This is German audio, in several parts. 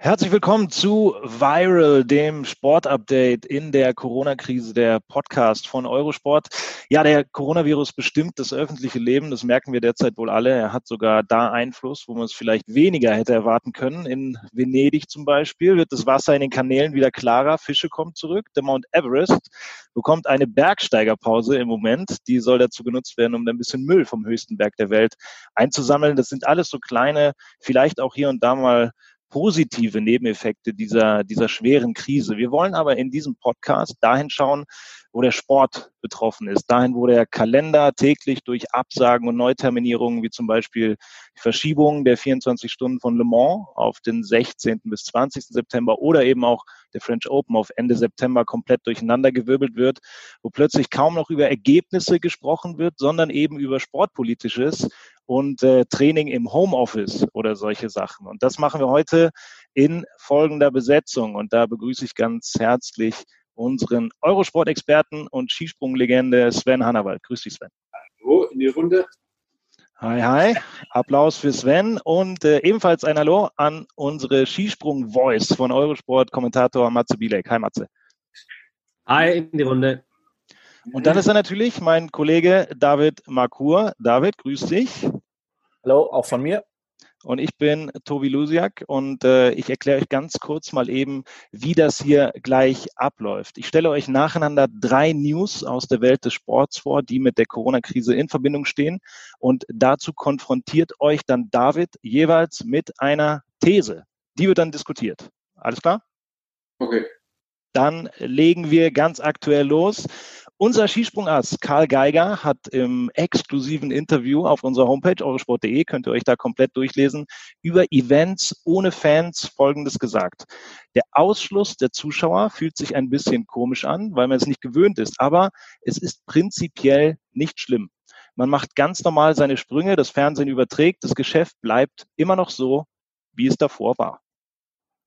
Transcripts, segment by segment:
Herzlich willkommen zu Viral, dem Sportupdate in der Corona-Krise, der Podcast von Eurosport. Ja, der Coronavirus bestimmt das öffentliche Leben, das merken wir derzeit wohl alle. Er hat sogar da Einfluss, wo man es vielleicht weniger hätte erwarten können. In Venedig zum Beispiel wird das Wasser in den Kanälen wieder klarer, Fische kommen zurück. Der Mount Everest bekommt eine Bergsteigerpause im Moment. Die soll dazu genutzt werden, um ein bisschen Müll vom höchsten Berg der Welt einzusammeln. Das sind alles so kleine, vielleicht auch hier und da mal positive Nebeneffekte dieser, dieser schweren Krise. Wir wollen aber in diesem Podcast dahin schauen, wo der Sport betroffen ist, dahin, wo der Kalender täglich durch Absagen und Neuterminierungen, wie zum Beispiel die Verschiebung der 24 Stunden von Le Mans auf den 16. bis 20. September oder eben auch der French Open auf Ende September komplett durcheinandergewirbelt wird, wo plötzlich kaum noch über Ergebnisse gesprochen wird, sondern eben über Sportpolitisches und äh, Training im Homeoffice oder solche Sachen. Und das machen wir heute in folgender Besetzung. Und da begrüße ich ganz herzlich unseren Eurosport-Experten und Skisprunglegende Sven Hannawald. Grüß dich, Sven. Hallo in die Runde. Hi, hi. Applaus für Sven und äh, ebenfalls ein Hallo an unsere Skisprung-Voice von Eurosport-Kommentator Matze Bielek. Hi, Matze. Hi in die Runde. Und dann ist er natürlich mein Kollege David Markur. David, grüß dich. Hallo, auch von mir. Und ich bin Tobi Lusiak und äh, ich erkläre euch ganz kurz mal eben, wie das hier gleich abläuft. Ich stelle euch nacheinander drei News aus der Welt des Sports vor, die mit der Corona-Krise in Verbindung stehen. Und dazu konfrontiert euch dann David jeweils mit einer These. Die wird dann diskutiert. Alles klar? Okay. Dann legen wir ganz aktuell los. Unser Skisprungarzt Karl Geiger hat im exklusiven Interview auf unserer Homepage eurosport.de, könnt ihr euch da komplett durchlesen, über Events ohne Fans Folgendes gesagt. Der Ausschluss der Zuschauer fühlt sich ein bisschen komisch an, weil man es nicht gewöhnt ist, aber es ist prinzipiell nicht schlimm. Man macht ganz normal seine Sprünge, das Fernsehen überträgt, das Geschäft bleibt immer noch so, wie es davor war.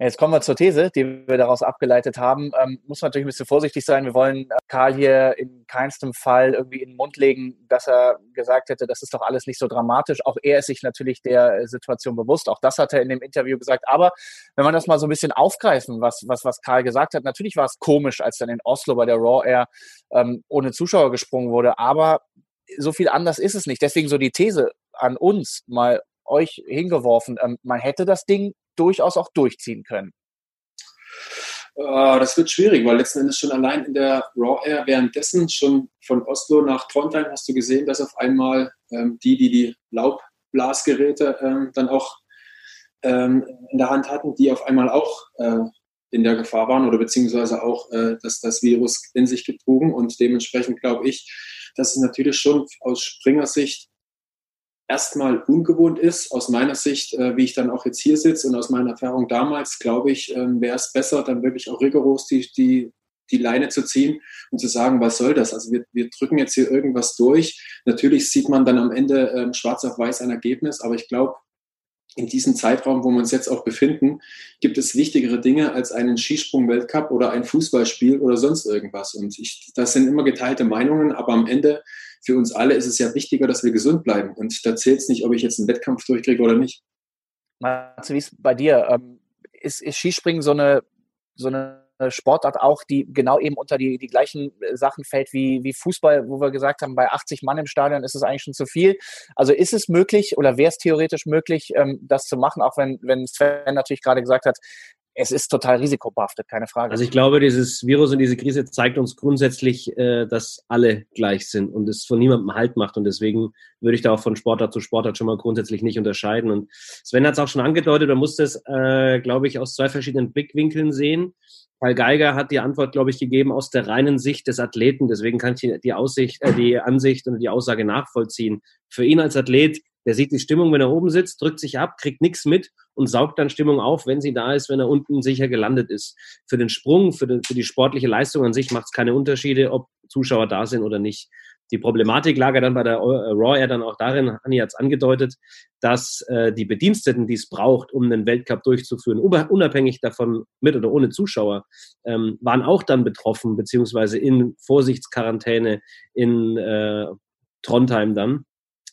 Jetzt kommen wir zur These, die wir daraus abgeleitet haben. Ähm, muss man natürlich ein bisschen vorsichtig sein. Wir wollen äh, Karl hier in keinstem Fall irgendwie in den Mund legen, dass er gesagt hätte, das ist doch alles nicht so dramatisch. Auch er ist sich natürlich der Situation bewusst. Auch das hat er in dem Interview gesagt. Aber wenn man das mal so ein bisschen aufgreifen, was, was, was Karl gesagt hat, natürlich war es komisch, als dann in Oslo bei der Raw Air ähm, ohne Zuschauer gesprungen wurde. Aber so viel anders ist es nicht. Deswegen so die These an uns mal euch hingeworfen. Ähm, man hätte das Ding durchaus auch durchziehen können? Uh, das wird schwierig, weil letzten Endes schon allein in der Raw Air währenddessen schon von Oslo nach Trondheim hast du gesehen, dass auf einmal ähm, die, die die Laubblasgeräte ähm, dann auch ähm, in der Hand hatten, die auf einmal auch äh, in der Gefahr waren oder beziehungsweise auch, äh, dass das Virus in sich getrugen und dementsprechend glaube ich, dass es natürlich schon aus Springersicht erstmal ungewohnt ist. Aus meiner Sicht, äh, wie ich dann auch jetzt hier sitze und aus meiner Erfahrung damals, glaube ich, ähm, wäre es besser, dann wirklich auch rigoros die, die, die Leine zu ziehen und zu sagen, was soll das? Also wir, wir drücken jetzt hier irgendwas durch. Natürlich sieht man dann am Ende ähm, schwarz auf weiß ein Ergebnis, aber ich glaube, in diesem Zeitraum, wo wir uns jetzt auch befinden, gibt es wichtigere Dinge als einen Skisprung-Weltcup oder ein Fußballspiel oder sonst irgendwas. Und ich, das sind immer geteilte Meinungen, aber am Ende für uns alle ist es ja wichtiger, dass wir gesund bleiben. Und da zählt es nicht, ob ich jetzt einen Wettkampf durchkriege oder nicht. Matze, wie ist bei dir? Ähm, ist, ist Skispringen so eine, so eine Sportart auch, die genau eben unter die, die gleichen äh, Sachen fällt wie, wie Fußball, wo wir gesagt haben, bei 80 Mann im Stadion ist es eigentlich schon zu viel. Also ist es möglich oder wäre es theoretisch möglich, ähm, das zu machen, auch wenn, wenn Sven natürlich gerade gesagt hat, es ist total risikobehaftet, keine Frage. Also ich glaube, dieses Virus und diese Krise zeigt uns grundsätzlich, äh, dass alle gleich sind und es von niemandem Halt macht. Und deswegen würde ich da auch von Sportart zu Sportart schon mal grundsätzlich nicht unterscheiden. Und Sven hat es auch schon angedeutet, man muss das, äh, glaube ich, aus zwei verschiedenen Blickwinkeln sehen. Karl Geiger hat die Antwort, glaube ich, gegeben aus der reinen Sicht des Athleten. Deswegen kann ich die, Aussicht, äh, die Ansicht und die Aussage nachvollziehen. Für ihn als Athlet, der sieht die Stimmung, wenn er oben sitzt, drückt sich ab, kriegt nichts mit und saugt dann Stimmung auf, wenn sie da ist, wenn er unten sicher gelandet ist. Für den Sprung, für, den, für die sportliche Leistung an sich macht es keine Unterschiede, ob Zuschauer da sind oder nicht. Die Problematik lag ja dann bei der äh, Raw Air dann auch darin, Anni hat es angedeutet, dass äh, die Bediensteten, die es braucht, um einen Weltcup durchzuführen, unabhängig davon mit oder ohne Zuschauer, ähm, waren auch dann betroffen, beziehungsweise in Vorsichtsquarantäne in äh, Trondheim dann.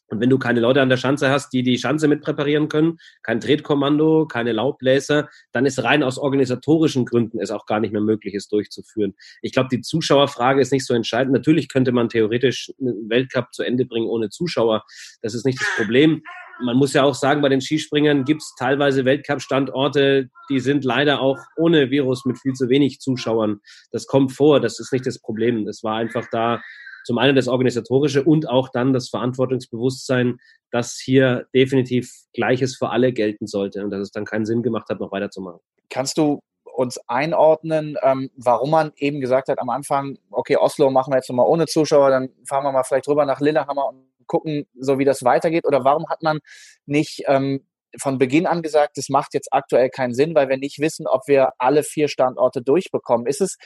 Und wenn du keine Leute an der Schanze hast, die die Schanze mit präparieren können, kein Tretkommando, keine Laubbläser, dann ist rein aus organisatorischen Gründen es auch gar nicht mehr möglich, es durchzuführen. Ich glaube, die Zuschauerfrage ist nicht so entscheidend. Natürlich könnte man theoretisch einen Weltcup zu Ende bringen ohne Zuschauer. Das ist nicht das Problem. Man muss ja auch sagen, bei den Skispringern gibt es teilweise Weltcup-Standorte, die sind leider auch ohne Virus mit viel zu wenig Zuschauern. Das kommt vor, das ist nicht das Problem. Es war einfach da zum einen das Organisatorische und auch dann das Verantwortungsbewusstsein, dass hier definitiv Gleiches für alle gelten sollte und dass es dann keinen Sinn gemacht hat, noch weiterzumachen. Kannst du uns einordnen, ähm, warum man eben gesagt hat am Anfang, okay, Oslo machen wir jetzt nochmal ohne Zuschauer, dann fahren wir mal vielleicht rüber nach Lillehammer und gucken, so wie das weitergeht? Oder warum hat man nicht ähm, von Beginn an gesagt, das macht jetzt aktuell keinen Sinn, weil wir nicht wissen, ob wir alle vier Standorte durchbekommen. Ist es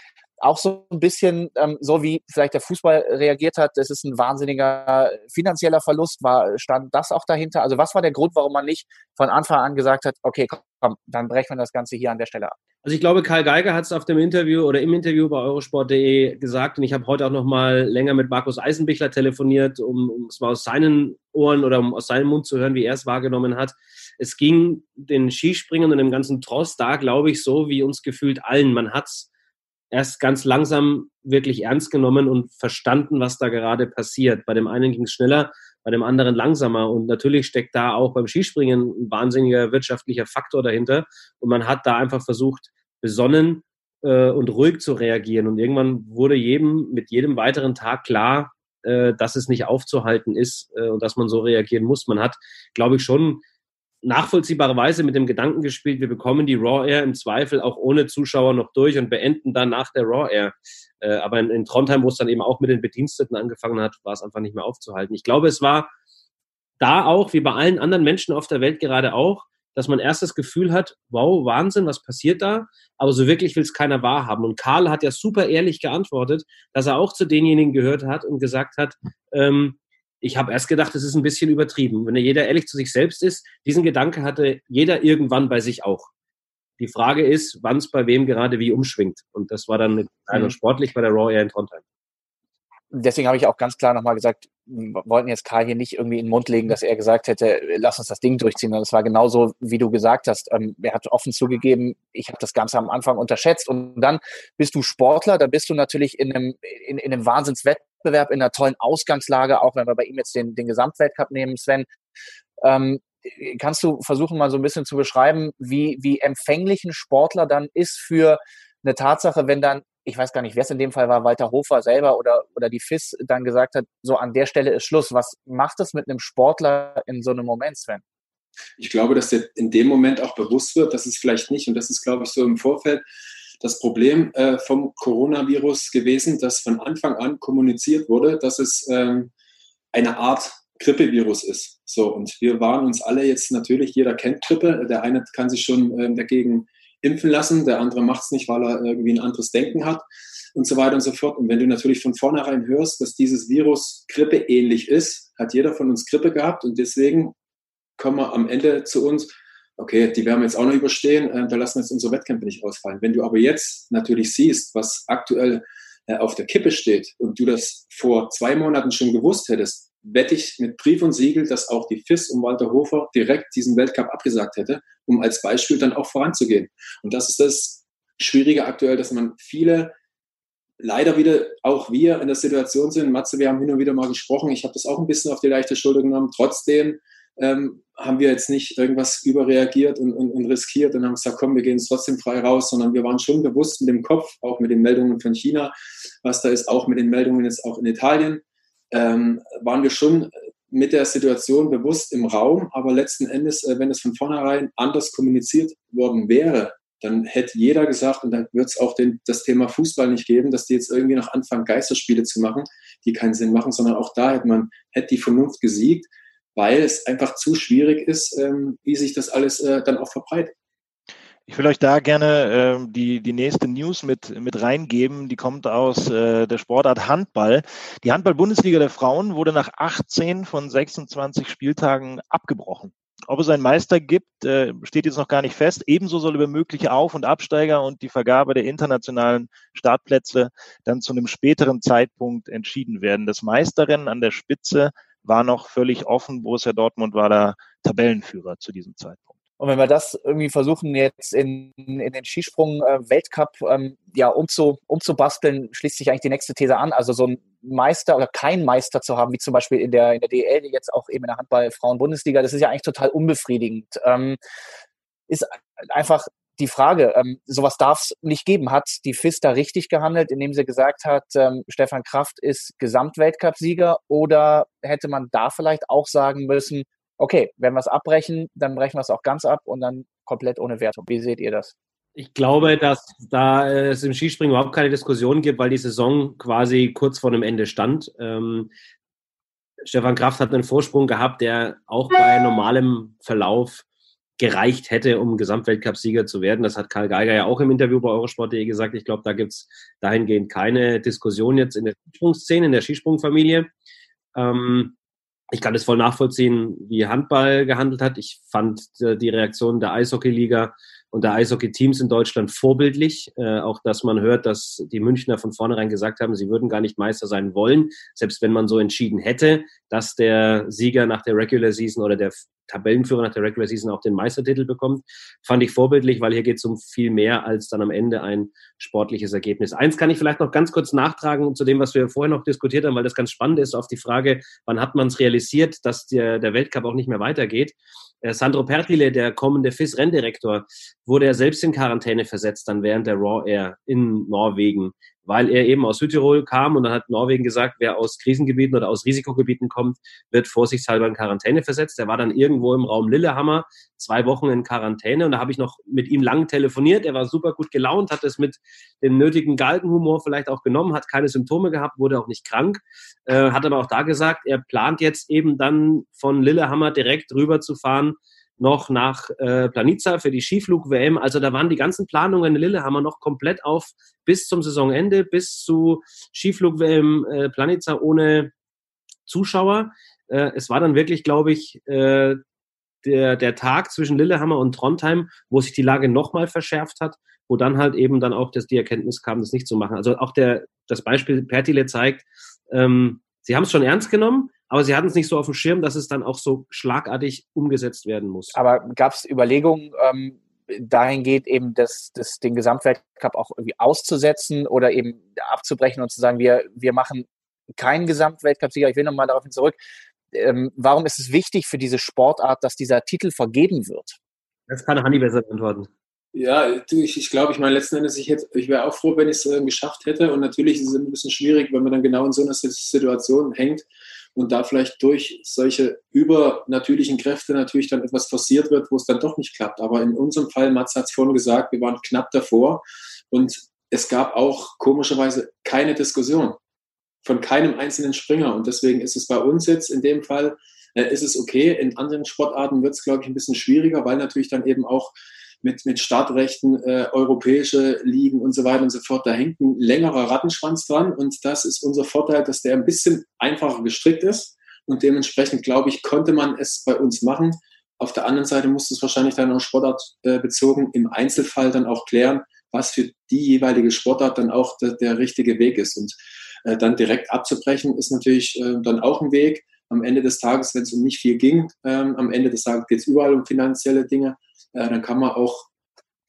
auch so ein bisschen ähm, so, wie vielleicht der Fußball reagiert hat, es ist ein wahnsinniger finanzieller Verlust, war, stand das auch dahinter? Also was war der Grund, warum man nicht von Anfang an gesagt hat, okay, komm, dann brechen wir das Ganze hier an der Stelle ab? Also ich glaube, Karl Geiger hat es auf dem Interview oder im Interview bei eurosport.de gesagt und ich habe heute auch noch mal länger mit Markus Eisenbichler telefoniert, um, um es mal aus seinen Ohren oder um aus seinem Mund zu hören, wie er es wahrgenommen hat. Es ging den Skispringen und dem ganzen Tross da, glaube ich, so wie uns gefühlt allen. Man hat es erst ganz langsam wirklich ernst genommen und verstanden, was da gerade passiert. Bei dem einen ging es schneller, bei dem anderen langsamer. Und natürlich steckt da auch beim Skispringen ein wahnsinniger wirtschaftlicher Faktor dahinter. Und man hat da einfach versucht, besonnen äh, und ruhig zu reagieren. Und irgendwann wurde jedem mit jedem weiteren Tag klar, äh, dass es nicht aufzuhalten ist äh, und dass man so reagieren muss. Man hat, glaube ich, schon nachvollziehbarerweise mit dem Gedanken gespielt, wir bekommen die Raw Air im Zweifel auch ohne Zuschauer noch durch und beenden dann nach der Raw Air. Äh, aber in, in Trondheim, wo es dann eben auch mit den Bediensteten angefangen hat, war es einfach nicht mehr aufzuhalten. Ich glaube, es war da auch, wie bei allen anderen Menschen auf der Welt gerade auch, dass man erst das Gefühl hat, wow, Wahnsinn, was passiert da? Aber so wirklich will es keiner wahrhaben. Und Karl hat ja super ehrlich geantwortet, dass er auch zu denjenigen gehört hat und gesagt hat, ähm, ich habe erst gedacht, es ist ein bisschen übertrieben. Wenn jeder ehrlich zu sich selbst ist, diesen Gedanke hatte jeder irgendwann bei sich auch. Die Frage ist, wann es bei wem gerade wie umschwingt. Und das war dann mhm. sportlich bei der Raw Air in Trondheim. Deswegen habe ich auch ganz klar nochmal gesagt, wir wollten jetzt Karl hier nicht irgendwie in den Mund legen, dass er gesagt hätte, lass uns das Ding durchziehen. Und es war genauso, wie du gesagt hast. Ähm, er hat offen zugegeben, ich habe das Ganze am Anfang unterschätzt. Und dann bist du Sportler, da bist du natürlich in einem, in, in einem Wahnsinnswettbewerb Wettbewerb in einer tollen Ausgangslage, auch wenn wir bei ihm jetzt den, den Gesamtweltcup nehmen, Sven. Ähm, kannst du versuchen, mal so ein bisschen zu beschreiben, wie, wie empfänglich ein Sportler dann ist für eine Tatsache, wenn dann, ich weiß gar nicht, wer es in dem Fall war, Walter Hofer selber oder, oder die FIS dann gesagt hat, so an der Stelle ist Schluss. Was macht es mit einem Sportler in so einem Moment, Sven? Ich glaube, dass dir in dem Moment auch bewusst wird, dass es vielleicht nicht, und das ist, glaube ich, so im Vorfeld, das Problem äh, vom Coronavirus gewesen, dass von Anfang an kommuniziert wurde, dass es ähm, eine Art Grippevirus ist. So, und wir waren uns alle jetzt natürlich, jeder kennt Grippe. Der eine kann sich schon ähm, dagegen impfen lassen, der andere macht es nicht, weil er irgendwie ein anderes Denken hat und so weiter und so fort. Und wenn du natürlich von vornherein hörst, dass dieses Virus grippeähnlich ist, hat jeder von uns Grippe gehabt und deswegen kommen wir am Ende zu uns, okay, die werden wir jetzt auch noch überstehen, äh, da lassen wir jetzt unsere Wettkämpfe nicht ausfallen. Wenn du aber jetzt natürlich siehst, was aktuell äh, auf der Kippe steht und du das vor zwei Monaten schon gewusst hättest, wette ich mit Brief und Siegel, dass auch die FIS und Walter Hofer direkt diesen Weltcup abgesagt hätte, um als Beispiel dann auch voranzugehen. Und das ist das Schwierige aktuell, dass man viele leider wieder auch wir in der Situation sind. Matze, wir haben hin und wieder mal gesprochen. Ich habe das auch ein bisschen auf die leichte Schulter genommen. Trotzdem ähm, haben wir jetzt nicht irgendwas überreagiert und, und, und, riskiert und haben gesagt, komm, wir gehen trotzdem frei raus, sondern wir waren schon bewusst mit dem Kopf, auch mit den Meldungen von China, was da ist, auch mit den Meldungen jetzt auch in Italien, ähm, waren wir schon mit der Situation bewusst im Raum, aber letzten Endes, äh, wenn es von vornherein anders kommuniziert worden wäre, dann hätte jeder gesagt, und dann wird es auch den, das Thema Fußball nicht geben, dass die jetzt irgendwie noch anfangen, Geisterspiele zu machen, die keinen Sinn machen, sondern auch da hätte man, hätte die Vernunft gesiegt, weil es einfach zu schwierig ist, ähm, wie sich das alles äh, dann auch verbreitet. Ich will euch da gerne äh, die, die nächste News mit, mit reingeben. Die kommt aus äh, der Sportart Handball. Die Handball-Bundesliga der Frauen wurde nach 18 von 26 Spieltagen abgebrochen. Ob es einen Meister gibt, äh, steht jetzt noch gar nicht fest. Ebenso soll über mögliche Auf- und Absteiger und die Vergabe der internationalen Startplätze dann zu einem späteren Zeitpunkt entschieden werden. Das Meisterrennen an der Spitze war noch völlig offen. Borussia Dortmund war da Tabellenführer zu diesem Zeitpunkt. Und wenn wir das irgendwie versuchen, jetzt in, in den Skisprung-Weltcup äh, ähm, ja, umzu, umzubasteln, schließt sich eigentlich die nächste These an. Also so ein Meister oder kein Meister zu haben, wie zum Beispiel in der, in der DL, jetzt auch eben in der Handball-Frauen-Bundesliga, das ist ja eigentlich total unbefriedigend. Ähm, ist einfach die Frage, ähm, sowas darf es nicht geben. Hat die FIS da richtig gehandelt, indem sie gesagt hat, ähm, Stefan Kraft ist Gesamtweltcup-Sieger oder hätte man da vielleicht auch sagen müssen, okay, wenn wir es abbrechen, dann brechen wir es auch ganz ab und dann komplett ohne Wertung. Wie seht ihr das? Ich glaube, dass da es im Skispringen überhaupt keine Diskussion gibt, weil die Saison quasi kurz vor dem Ende stand. Ähm, Stefan Kraft hat einen Vorsprung gehabt, der auch bei normalem Verlauf gereicht hätte, um Gesamtweltcup-Sieger zu werden. Das hat Karl Geiger ja auch im Interview bei Eurosport.de gesagt. Ich glaube, da gibt es dahingehend keine Diskussion jetzt in der Skisprungszene, in der Skisprungfamilie. Ähm, ich kann es voll nachvollziehen, wie Handball gehandelt hat. Ich fand äh, die Reaktion der Eishockeyliga und der Eishockey-Teams in Deutschland vorbildlich. Äh, auch, dass man hört, dass die Münchner von vornherein gesagt haben, sie würden gar nicht Meister sein wollen, selbst wenn man so entschieden hätte, dass der Sieger nach der Regular Season oder der Tabellenführer nach der Regular Season auch den Meistertitel bekommt. Fand ich vorbildlich, weil hier geht es um viel mehr als dann am Ende ein sportliches Ergebnis. Eins kann ich vielleicht noch ganz kurz nachtragen zu dem, was wir vorher noch diskutiert haben, weil das ganz spannend ist, auf die Frage, wann hat man es realisiert, dass der, der Weltcup auch nicht mehr weitergeht. Äh, Sandro Pertile, der kommende FIS-Renndirektor, wurde er selbst in Quarantäne versetzt, dann während der Raw Air in Norwegen weil er eben aus Südtirol kam und dann hat Norwegen gesagt, wer aus Krisengebieten oder aus Risikogebieten kommt, wird vorsichtshalber in Quarantäne versetzt. Er war dann irgendwo im Raum Lillehammer, zwei Wochen in Quarantäne und da habe ich noch mit ihm lang telefoniert. Er war super gut gelaunt, hat es mit dem nötigen Galgenhumor vielleicht auch genommen, hat keine Symptome gehabt, wurde auch nicht krank, äh, hat aber auch da gesagt, er plant jetzt eben dann von Lillehammer direkt rüber zu fahren noch nach äh, Planica für die Skiflug-WM. Also da waren die ganzen Planungen in Lillehammer noch komplett auf bis zum Saisonende, bis zu Skiflug-WM äh, Planica ohne Zuschauer. Äh, es war dann wirklich, glaube ich, äh, der, der Tag zwischen Lillehammer und Trondheim, wo sich die Lage nochmal verschärft hat, wo dann halt eben dann auch das, die Erkenntnis kam, das nicht zu machen. Also auch der, das Beispiel Pertile zeigt, ähm, sie haben es schon ernst genommen, aber sie hatten es nicht so auf dem Schirm, dass es dann auch so schlagartig umgesetzt werden muss. Aber gab es Überlegungen, ähm, dahingehend eben das, das, den Gesamtweltcup auch irgendwie auszusetzen oder eben abzubrechen und zu sagen, wir, wir machen keinen Gesamtweltcup-Sieger. Ich will nochmal darauf zurück. Ähm, warum ist es wichtig für diese Sportart, dass dieser Titel vergeben wird? Das kann Hanni besser beantworten. Ja, ich, ich glaube, ich meine, letzten Endes, ich, ich wäre auch froh, wenn ich es äh, geschafft hätte. Und natürlich ist es ein bisschen schwierig, wenn man dann genau in so einer Situation hängt und da vielleicht durch solche übernatürlichen Kräfte natürlich dann etwas forciert wird, wo es dann doch nicht klappt. Aber in unserem Fall, Mats hat es vorhin gesagt, wir waren knapp davor und es gab auch komischerweise keine Diskussion von keinem einzelnen Springer. Und deswegen ist es bei uns jetzt in dem Fall, äh, ist es okay. In anderen Sportarten wird es, glaube ich, ein bisschen schwieriger, weil natürlich dann eben auch mit, mit Startrechten, äh, europäische Ligen und so weiter und so fort. Da hängt ein längerer Rattenschwanz dran und das ist unser Vorteil, dass der ein bisschen einfacher gestrickt ist und dementsprechend, glaube ich, konnte man es bei uns machen. Auf der anderen Seite muss es wahrscheinlich dann auch sportartbezogen im Einzelfall dann auch klären, was für die jeweilige Sportart dann auch der, der richtige Weg ist. Und äh, dann direkt abzubrechen ist natürlich äh, dann auch ein Weg. Am Ende des Tages, wenn es um nicht viel ging, ähm, am Ende des Tages geht es überall um finanzielle Dinge äh, dann kann man auch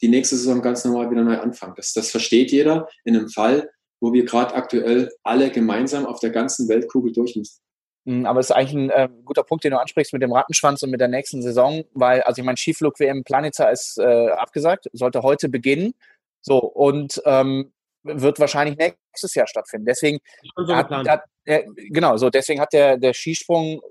die nächste Saison ganz normal wieder neu anfangen. Das, das versteht jeder in einem Fall, wo wir gerade aktuell alle gemeinsam auf der ganzen Weltkugel durch müssen. Hm, aber es ist eigentlich ein äh, guter Punkt, den du ansprichst mit dem Rattenschwanz und mit der nächsten Saison, weil, also ich meine, Skiflug-WM Planica ist äh, abgesagt, sollte heute beginnen. So, und ähm, wird wahrscheinlich nächstes Jahr stattfinden. Deswegen hat, hat, äh, genau, so deswegen hat der, der Skisprung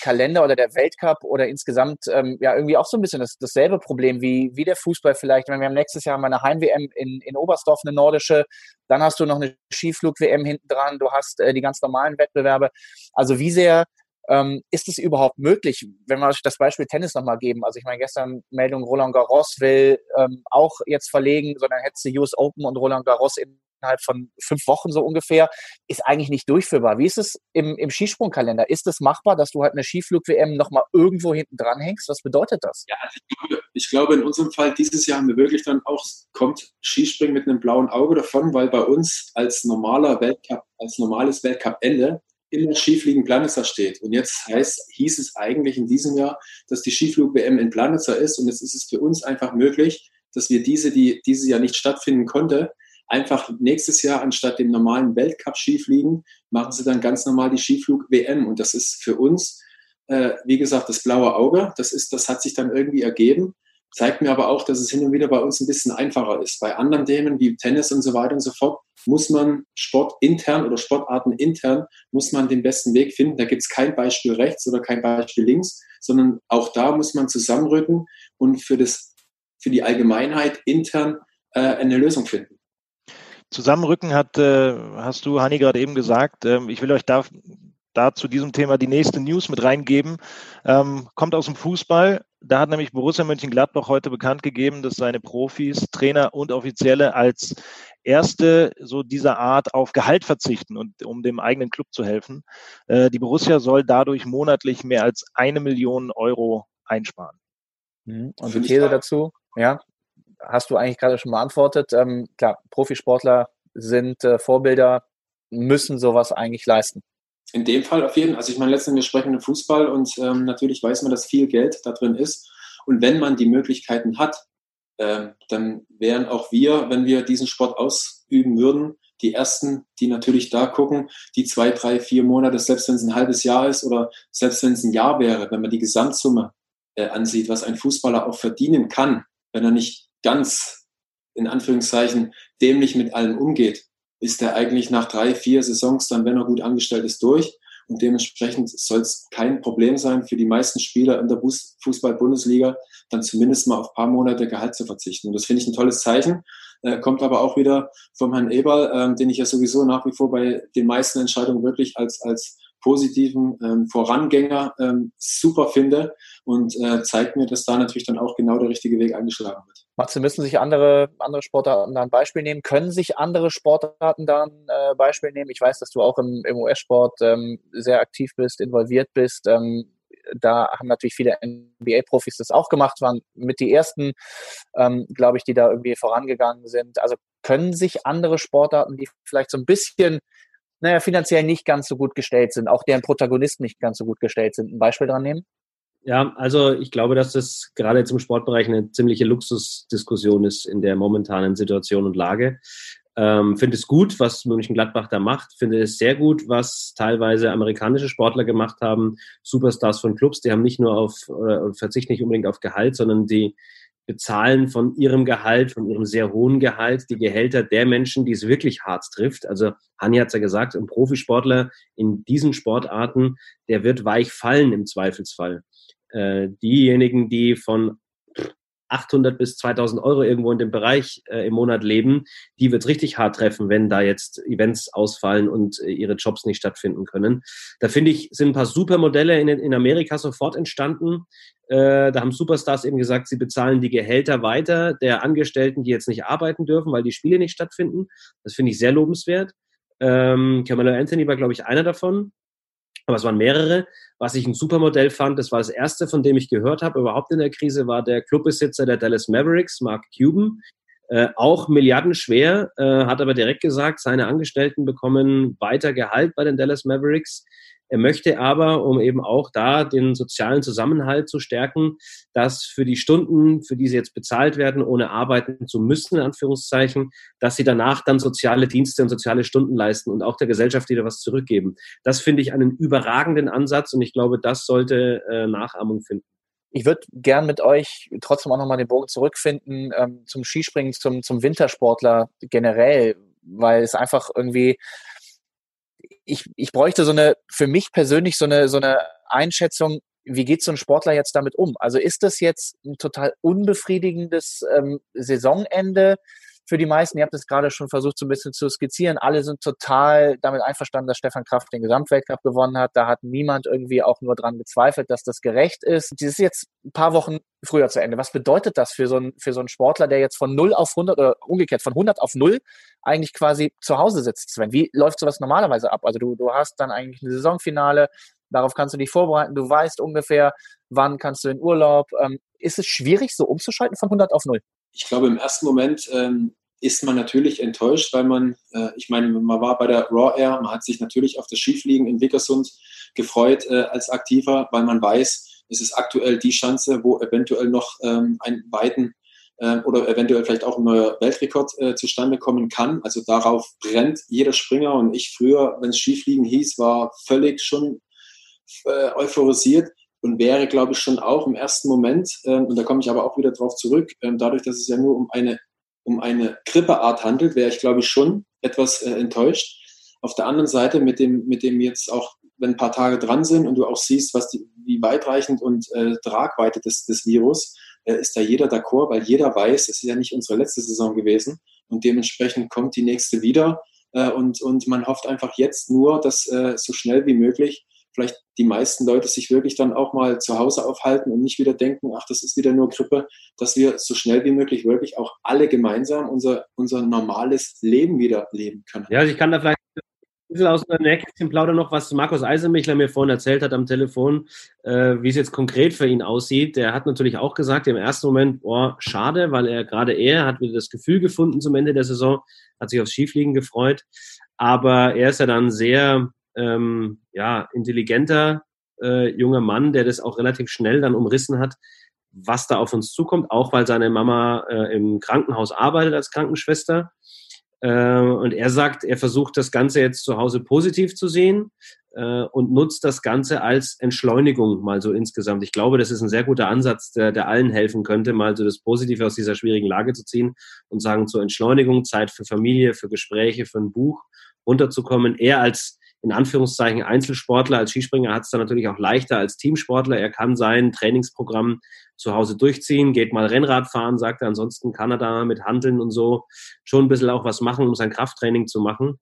Kalender oder der Weltcup oder insgesamt ähm, ja irgendwie auch so ein bisschen das, dasselbe Problem wie, wie der Fußball vielleicht. Wenn wir haben nächstes Jahr mal eine Heim-WM in, in Oberstdorf, eine nordische, dann hast du noch eine Skiflug-WM hinten dran, du hast äh, die ganz normalen Wettbewerbe. Also wie sehr ähm, ist es überhaupt möglich, wenn wir das Beispiel Tennis nochmal geben? Also ich meine, gestern Meldung, Roland Garros will ähm, auch jetzt verlegen, sondern hätte sie US Open und Roland Garros innerhalb von fünf Wochen so ungefähr, ist eigentlich nicht durchführbar. Wie ist es im, im Skisprungkalender? Ist es machbar, dass du halt eine Skiflug-WM nochmal irgendwo hinten dran hängst? Was bedeutet das? Ja, ich, glaube, ich glaube, in unserem Fall dieses Jahr haben wir wirklich dann auch, kommt Skispringen mit einem blauen Auge davon, weil bei uns als normaler Weltcup, als normales Weltcup-Ende immer Skifliegen Planitzer steht. Und jetzt heißt, hieß es eigentlich in diesem Jahr, dass die Skiflug-WM in Planitzer ist. Und jetzt ist es für uns einfach möglich, dass wir diese, die dieses Jahr nicht stattfinden konnte, einfach nächstes Jahr anstatt dem normalen Weltcup-Skifliegen machen sie dann ganz normal die Skiflug-WM. Und das ist für uns, äh, wie gesagt, das blaue Auge. Das ist, das hat sich dann irgendwie ergeben. Zeigt mir aber auch, dass es hin und wieder bei uns ein bisschen einfacher ist. Bei anderen Themen wie Tennis und so weiter und so fort muss man Sport intern oder Sportarten intern, muss man den besten Weg finden. Da gibt es kein Beispiel rechts oder kein Beispiel links, sondern auch da muss man zusammenrücken und für, das, für die Allgemeinheit intern äh, eine Lösung finden. Zusammenrücken hat, äh, hast du, Hanni, gerade eben gesagt. Ähm, ich will euch da, da zu diesem Thema die nächste News mit reingeben. Ähm, kommt aus dem Fußball. Da hat nämlich Borussia Mönchengladbach heute bekannt gegeben, dass seine Profis, Trainer und Offizielle als erste so dieser Art auf Gehalt verzichten und um dem eigenen Club zu helfen. Äh, die Borussia soll dadurch monatlich mehr als eine Million Euro einsparen. Mhm. Und die These dazu, ja, hast du eigentlich gerade schon beantwortet. Ähm, klar, Profisportler sind äh, Vorbilder, müssen sowas eigentlich leisten. In dem Fall auf jeden Fall. Also ich meine, letztendlich, wir sprechen im Fußball und ähm, natürlich weiß man, dass viel Geld da drin ist. Und wenn man die Möglichkeiten hat, äh, dann wären auch wir, wenn wir diesen Sport ausüben würden, die Ersten, die natürlich da gucken, die zwei, drei, vier Monate, selbst wenn es ein halbes Jahr ist oder selbst wenn es ein Jahr wäre, wenn man die Gesamtsumme äh, ansieht, was ein Fußballer auch verdienen kann, wenn er nicht ganz, in Anführungszeichen, dämlich mit allem umgeht, ist er eigentlich nach drei, vier Saisons dann, wenn er gut angestellt ist, durch. Und dementsprechend soll es kein Problem sein für die meisten Spieler in der Fußball-Bundesliga, dann zumindest mal auf paar Monate Gehalt zu verzichten. Und das finde ich ein tolles Zeichen. Äh, kommt aber auch wieder vom Herrn Eberl, ähm, den ich ja sowieso nach wie vor bei den meisten Entscheidungen wirklich als, als positiven ähm, Vorangänger ähm, super finde und äh, zeigt mir, dass da natürlich dann auch genau der richtige Weg eingeschlagen wird. Matze, müssen sich andere, andere Sportarten da ein Beispiel nehmen? Können sich andere Sportarten da ein äh, Beispiel nehmen? Ich weiß, dass du auch im, im US-Sport ähm, sehr aktiv bist, involviert bist. Ähm, da haben natürlich viele NBA-Profis das auch gemacht, waren mit die ersten, ähm, glaube ich, die da irgendwie vorangegangen sind. Also können sich andere Sportarten, die vielleicht so ein bisschen naja, finanziell nicht ganz so gut gestellt sind, auch deren Protagonisten nicht ganz so gut gestellt sind, ein Beispiel dran nehmen? Ja, also ich glaube, dass das gerade zum Sportbereich eine ziemliche Luxusdiskussion ist in der momentanen Situation und Lage. Ähm, finde es gut, was Mönchengladbach da macht. Finde es sehr gut, was teilweise amerikanische Sportler gemacht haben, Superstars von Clubs. Die haben nicht nur auf, äh, verzichten nicht unbedingt auf Gehalt, sondern die bezahlen von ihrem Gehalt, von ihrem sehr hohen Gehalt, die Gehälter der Menschen, die es wirklich hart trifft. Also Hanni hat es ja gesagt, ein Profisportler in diesen Sportarten, der wird weich fallen im Zweifelsfall. Äh, diejenigen, die von 800 bis 2000 Euro irgendwo in dem Bereich äh, im Monat leben, die wird es richtig hart treffen, wenn da jetzt Events ausfallen und äh, ihre Jobs nicht stattfinden können. Da finde ich, sind ein paar super Modelle in, in Amerika sofort entstanden. Äh, da haben Superstars eben gesagt, sie bezahlen die Gehälter weiter der Angestellten, die jetzt nicht arbeiten dürfen, weil die Spiele nicht stattfinden. Das finde ich sehr lobenswert. Ähm, Camelo Anthony war, glaube ich, einer davon aber es waren mehrere. Was ich ein Supermodell fand, das war das erste, von dem ich gehört habe, überhaupt in der Krise, war der Clubbesitzer der Dallas Mavericks, Mark Cuban. Äh, auch milliardenschwer, äh, hat aber direkt gesagt, seine Angestellten bekommen weiter Gehalt bei den Dallas Mavericks. Er möchte aber, um eben auch da den sozialen Zusammenhalt zu stärken, dass für die Stunden, für die sie jetzt bezahlt werden, ohne arbeiten zu müssen, in Anführungszeichen, dass sie danach dann soziale Dienste und soziale Stunden leisten und auch der Gesellschaft wieder was zurückgeben. Das finde ich einen überragenden Ansatz und ich glaube, das sollte äh, Nachahmung finden. Ich würde gern mit euch trotzdem auch nochmal den Bogen zurückfinden ähm, zum Skispringen, zum, zum Wintersportler generell, weil es einfach irgendwie ich, ich bräuchte so eine, für mich persönlich so eine, so eine Einschätzung, wie geht so ein Sportler jetzt damit um? Also ist das jetzt ein total unbefriedigendes ähm, Saisonende? Für die meisten. Ihr habt es gerade schon versucht, so ein bisschen zu skizzieren. Alle sind total damit einverstanden, dass Stefan Kraft den Gesamtweltcup gewonnen hat. Da hat niemand irgendwie auch nur dran gezweifelt, dass das gerecht ist. Das ist jetzt ein paar Wochen früher zu Ende. Was bedeutet das für so einen, für so einen Sportler, der jetzt von 0 auf 100 oder umgekehrt von 100 auf 0 eigentlich quasi zu Hause sitzt, Sven? Wie läuft sowas normalerweise ab? Also du, du hast dann eigentlich ein Saisonfinale, darauf kannst du dich vorbereiten, du weißt ungefähr, wann kannst du in Urlaub. Ähm, ist es schwierig, so umzuschalten von 100 auf 0? Ich glaube, im ersten Moment ähm, ist man natürlich enttäuscht, weil man, äh, ich meine, man war bei der Raw Air, man hat sich natürlich auf das Skifliegen in Wickersund gefreut äh, als Aktiver, weil man weiß, es ist aktuell die Chance, wo eventuell noch ähm, ein Weiten äh, oder eventuell vielleicht auch ein neuer Weltrekord äh, zustande kommen kann. Also darauf brennt jeder Springer und ich früher, wenn es Skifliegen hieß, war völlig schon äh, euphorisiert und wäre, glaube ich, schon auch im ersten Moment, ähm, und da komme ich aber auch wieder drauf zurück, ähm, dadurch, dass es ja nur um eine um eine Grippeart handelt, wäre ich, glaube ich, schon etwas äh, enttäuscht. Auf der anderen Seite, mit dem, mit dem jetzt auch, wenn ein paar Tage dran sind und du auch siehst, was die, wie weitreichend und äh, Tragweite des, des Virus, äh, ist da jeder d'accord, weil jeder weiß, es ist ja nicht unsere letzte Saison gewesen und dementsprechend kommt die nächste wieder. Äh, und, und man hofft einfach jetzt nur, dass äh, so schnell wie möglich vielleicht die meisten Leute sich wirklich dann auch mal zu Hause aufhalten und nicht wieder denken, ach, das ist wieder nur Grippe, dass wir so schnell wie möglich wirklich auch alle gemeinsam unser, unser normales Leben wieder leben können. Ja, also ich kann da vielleicht ein bisschen aus der Nächsten plaudern noch, was Markus Eisenmichler mir vorhin erzählt hat am Telefon, äh, wie es jetzt konkret für ihn aussieht. Der hat natürlich auch gesagt, im ersten Moment, boah, schade, weil er gerade er hat wieder das Gefühl gefunden zum Ende der Saison, hat sich aufs Skifliegen gefreut. Aber er ist ja dann sehr ähm, ja, intelligenter äh, junger Mann, der das auch relativ schnell dann umrissen hat, was da auf uns zukommt, auch weil seine Mama äh, im Krankenhaus arbeitet als Krankenschwester. Äh, und er sagt, er versucht das Ganze jetzt zu Hause positiv zu sehen äh, und nutzt das Ganze als Entschleunigung mal so insgesamt. Ich glaube, das ist ein sehr guter Ansatz, der, der allen helfen könnte, mal so das Positive aus dieser schwierigen Lage zu ziehen und sagen zur Entschleunigung, Zeit für Familie, für Gespräche, für ein Buch runterzukommen. Er als in Anführungszeichen Einzelsportler als Skispringer hat es dann natürlich auch leichter als Teamsportler. Er kann sein Trainingsprogramm zu Hause durchziehen, geht mal Rennrad fahren, sagt er. Ansonsten kann er da mit Handeln und so schon ein bisschen auch was machen, um sein Krafttraining zu machen.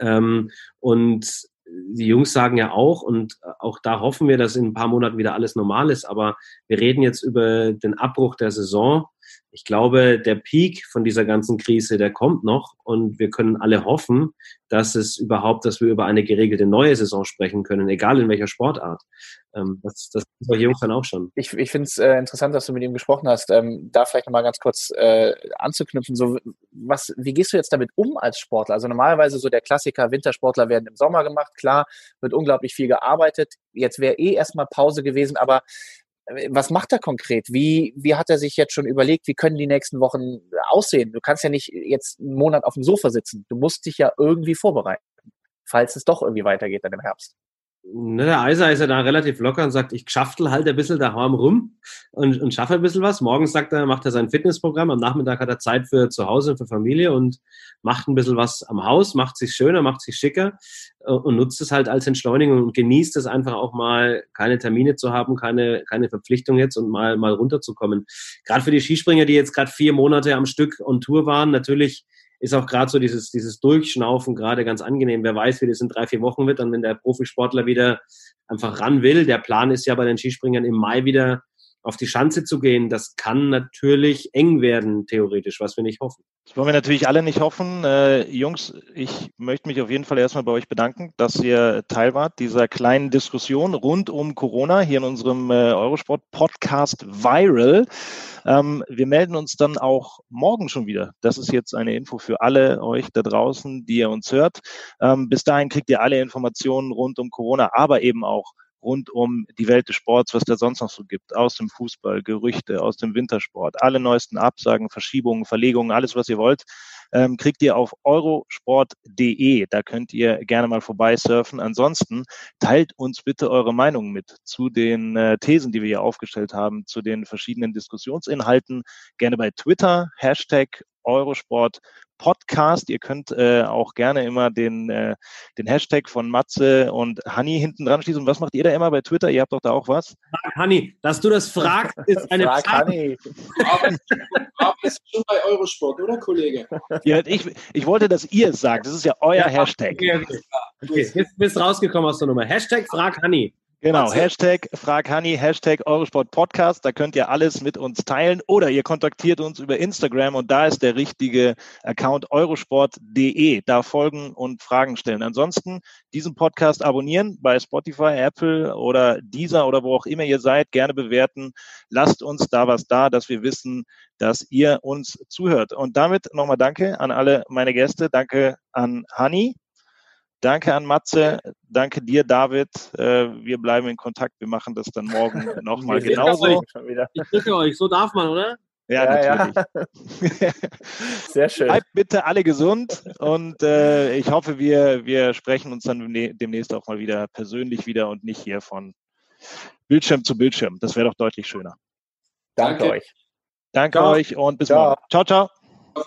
Ähm, und die Jungs sagen ja auch, und auch da hoffen wir, dass in ein paar Monaten wieder alles normal ist, aber wir reden jetzt über den Abbruch der Saison ich glaube, der Peak von dieser ganzen Krise, der kommt noch und wir können alle hoffen, dass es überhaupt, dass wir über eine geregelte neue Saison sprechen können, egal in welcher Sportart. Ähm, das, das ist bei Jungs dann auch schon. Ich, ich finde es äh, interessant, dass du mit ihm gesprochen hast. Ähm, da vielleicht nochmal ganz kurz äh, anzuknüpfen. So, was, wie gehst du jetzt damit um als Sportler? Also normalerweise so der Klassiker, Wintersportler werden im Sommer gemacht. Klar, wird unglaublich viel gearbeitet. Jetzt wäre eh erstmal Pause gewesen, aber was macht er konkret? Wie, wie hat er sich jetzt schon überlegt, wie können die nächsten Wochen aussehen? Du kannst ja nicht jetzt einen Monat auf dem Sofa sitzen. Du musst dich ja irgendwie vorbereiten, falls es doch irgendwie weitergeht dann im Herbst. Ne, der Eiser ist ja da relativ locker und sagt, ich schaftel halt ein bisschen daheim rum und, und schaffe ein bisschen was. Morgens sagt er, macht er sein Fitnessprogramm, am Nachmittag hat er Zeit für zu Hause und für Familie und macht ein bisschen was am Haus, macht sich schöner, macht sich schicker äh, und nutzt es halt als Entschleunigung und genießt es einfach auch mal, keine Termine zu haben, keine, keine Verpflichtung jetzt und mal, mal runterzukommen. Gerade für die Skispringer, die jetzt gerade vier Monate am Stück on Tour waren, natürlich ist auch gerade so dieses, dieses Durchschnaufen gerade ganz angenehm. Wer weiß, wie das in drei, vier Wochen wird, dann wenn der Profisportler wieder einfach ran will. Der Plan ist ja bei den Skispringern im Mai wieder auf die Schanze zu gehen, das kann natürlich eng werden, theoretisch, was wir nicht hoffen. Das wollen wir natürlich alle nicht hoffen. Äh, Jungs, ich möchte mich auf jeden Fall erstmal bei euch bedanken, dass ihr Teil wart dieser kleinen Diskussion rund um Corona hier in unserem äh, Eurosport-Podcast Viral. Ähm, wir melden uns dann auch morgen schon wieder. Das ist jetzt eine Info für alle euch da draußen, die ihr uns hört. Ähm, bis dahin kriegt ihr alle Informationen rund um Corona, aber eben auch rund um die Welt des Sports, was da sonst noch so gibt, aus dem Fußball, Gerüchte, aus dem Wintersport, alle neuesten Absagen, Verschiebungen, Verlegungen, alles, was ihr wollt, ähm, kriegt ihr auf eurosport.de. Da könnt ihr gerne mal vorbeisurfen. Ansonsten teilt uns bitte eure Meinung mit zu den äh, Thesen, die wir hier aufgestellt haben, zu den verschiedenen Diskussionsinhalten. Gerne bei Twitter, Hashtag Eurosport Podcast. Ihr könnt äh, auch gerne immer den, äh, den Hashtag von Matze und Hanni hinten dran schließen. Was macht ihr da immer bei Twitter? Ihr habt doch da auch was? Frag Hanni, dass du das fragst, ist eine Frag Hanni. Aber ist schon bei Eurosport, oder Kollege? Ja, ich, ich wollte, dass ihr es sagt. Das ist ja euer Hashtag. Okay, okay. okay. Bist, bist rausgekommen aus der Nummer. Hashtag Frag Hanni. Genau, Hashtag Frag Hanni, Hashtag Eurosport Podcast. Da könnt ihr alles mit uns teilen oder ihr kontaktiert uns über Instagram und da ist der richtige Account eurosport.de. Da folgen und Fragen stellen. Ansonsten diesen Podcast abonnieren bei Spotify, Apple oder Deezer oder wo auch immer ihr seid. Gerne bewerten. Lasst uns da was da, dass wir wissen, dass ihr uns zuhört. Und damit nochmal Danke an alle meine Gäste. Danke an Hanni. Danke an Matze, danke dir, David. Äh, wir bleiben in Kontakt. Wir machen das dann morgen nochmal genauso. Ich drücke euch, so darf man, oder? Ja, ja natürlich. Ja. Sehr schön. Bleibt bitte alle gesund und äh, ich hoffe, wir, wir sprechen uns dann demnächst auch mal wieder persönlich wieder und nicht hier von Bildschirm zu Bildschirm. Das wäre doch deutlich schöner. Danke, Danke euch. Danke ciao. euch und bis ciao. morgen. Ciao, ciao. Auf